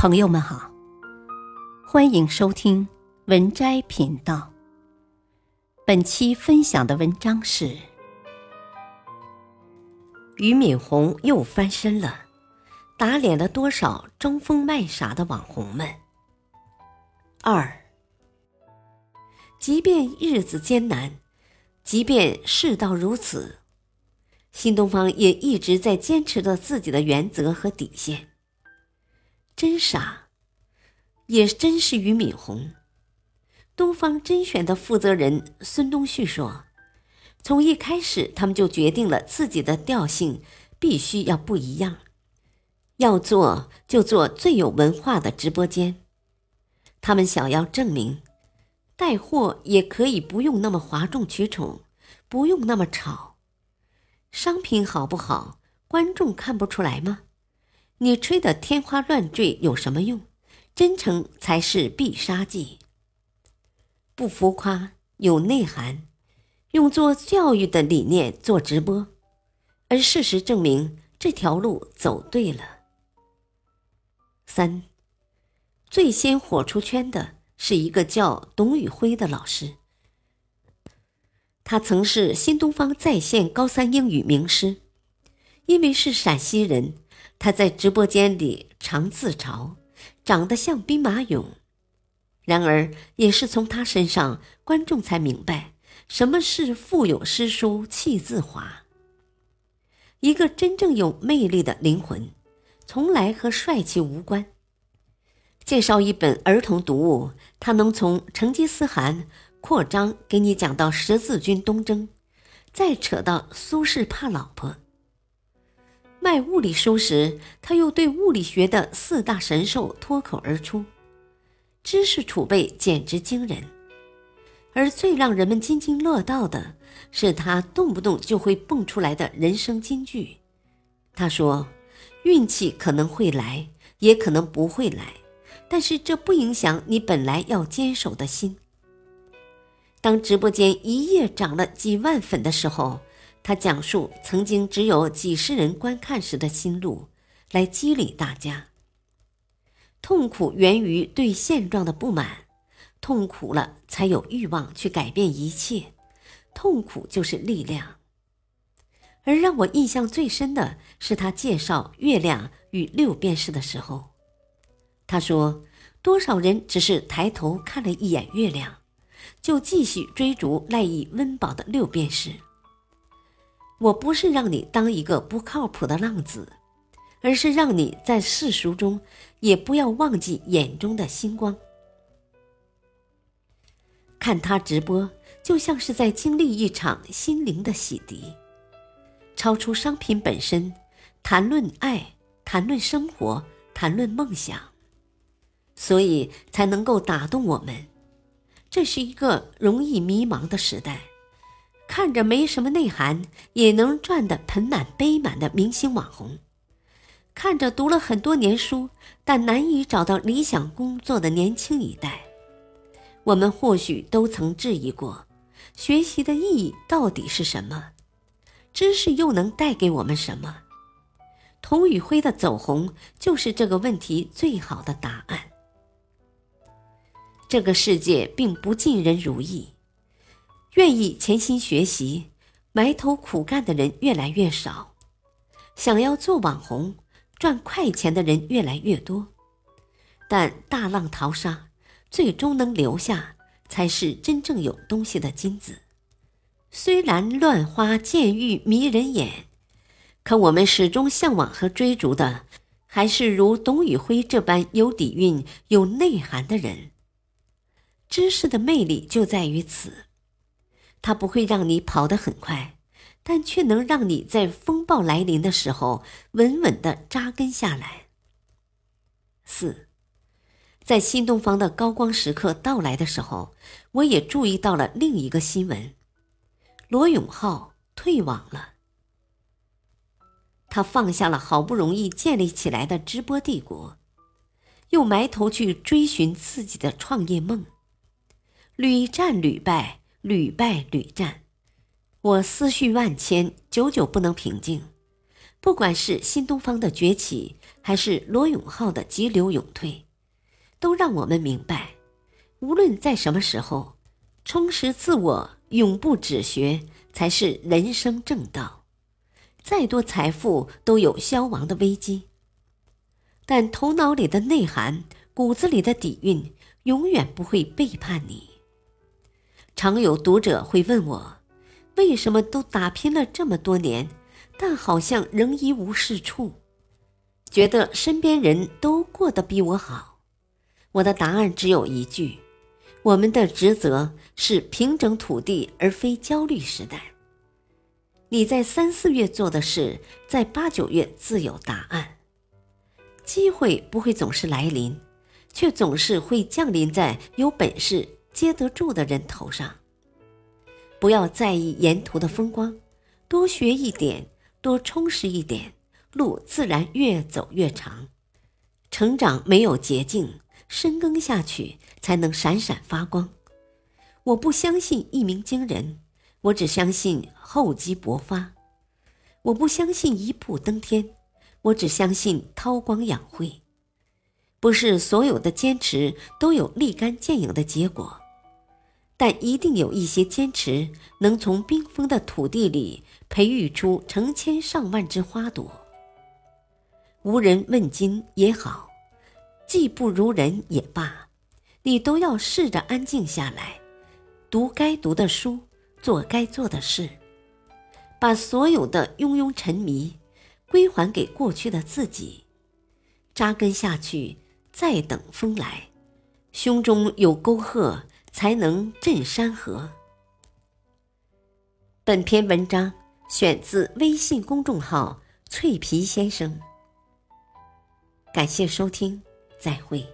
朋友们好，欢迎收听文摘频道。本期分享的文章是：俞敏洪又翻身了，打脸了多少装疯卖傻的网红们？二，即便日子艰难，即便世道如此，新东方也一直在坚持着自己的原则和底线。真傻，也真是俞敏洪。东方甄选的负责人孙东旭说：“从一开始，他们就决定了自己的调性必须要不一样，要做就做最有文化的直播间。他们想要证明，带货也可以不用那么哗众取宠，不用那么吵。商品好不好，观众看不出来吗？”你吹得天花乱坠有什么用？真诚才是必杀技。不浮夸，有内涵，用做教育的理念做直播，而事实证明这条路走对了。三，最先火出圈的是一个叫董宇辉的老师，他曾是新东方在线高三英语名师，因为是陕西人。他在直播间里常自嘲，长得像兵马俑。然而，也是从他身上，观众才明白什么是腹有诗书气自华。一个真正有魅力的灵魂，从来和帅气无关。介绍一本儿童读物，他能从成吉思汗扩张给你讲到十字军东征，再扯到苏轼怕老婆。卖物理书时，他又对物理学的四大神兽脱口而出，知识储备简直惊人。而最让人们津津乐道的是，他动不动就会蹦出来的人生金句。他说：“运气可能会来，也可能不会来，但是这不影响你本来要坚守的心。”当直播间一夜涨了几万粉的时候。他讲述曾经只有几十人观看时的心路，来激励大家。痛苦源于对现状的不满，痛苦了才有欲望去改变一切，痛苦就是力量。而让我印象最深的是他介绍月亮与六便士的时候，他说：“多少人只是抬头看了一眼月亮，就继续追逐赖以温饱的六便士。”我不是让你当一个不靠谱的浪子，而是让你在世俗中也不要忘记眼中的星光。看他直播，就像是在经历一场心灵的洗涤，超出商品本身，谈论爱，谈论生活，谈论梦想，所以才能够打动我们。这是一个容易迷茫的时代。看着没什么内涵，也能赚得盆满钵满的明星网红；看着读了很多年书，但难以找到理想工作的年轻一代，我们或许都曾质疑过：学习的意义到底是什么？知识又能带给我们什么？童宇辉的走红就是这个问题最好的答案。这个世界并不尽人如意。愿意潜心学习、埋头苦干的人越来越少，想要做网红赚快钱的人越来越多，但大浪淘沙，最终能留下才是真正有东西的金子。虽然乱花渐欲迷人眼，可我们始终向往和追逐的，还是如董宇辉这般有底蕴、有内涵的人。知识的魅力就在于此。它不会让你跑得很快，但却能让你在风暴来临的时候稳稳的扎根下来。四，在新东方的高光时刻到来的时候，我也注意到了另一个新闻：罗永浩退网了。他放下了好不容易建立起来的直播帝国，又埋头去追寻自己的创业梦，屡战屡败。屡败屡战，我思绪万千，久久不能平静。不管是新东方的崛起，还是罗永浩的急流勇退，都让我们明白，无论在什么时候，充实自我、永不止学才是人生正道。再多财富都有消亡的危机，但头脑里的内涵、骨子里的底蕴，永远不会背叛你。常有读者会问我，为什么都打拼了这么多年？但好像仍一无是处，觉得身边人都过得比我好。我的答案只有一句：我们的职责是平整土地，而非焦虑时代。你在三四月做的事，在八九月自有答案。机会不会总是来临，却总是会降临在有本事接得住的人头上。不要在意沿途的风光，多学一点。多充实一点，路自然越走越长。成长没有捷径，深耕下去才能闪闪发光。我不相信一鸣惊人，我只相信厚积薄发。我不相信一步登天，我只相信韬光养晦。不是所有的坚持都有立竿见影的结果。但一定有一些坚持，能从冰封的土地里培育出成千上万只花朵。无人问津也好，技不如人也罢，你都要试着安静下来，读该读的书，做该做的事，把所有的庸庸沉迷归还给过去的自己，扎根下去，再等风来，胸中有沟壑。才能镇山河。本篇文章选自微信公众号“脆皮先生”。感谢收听，再会。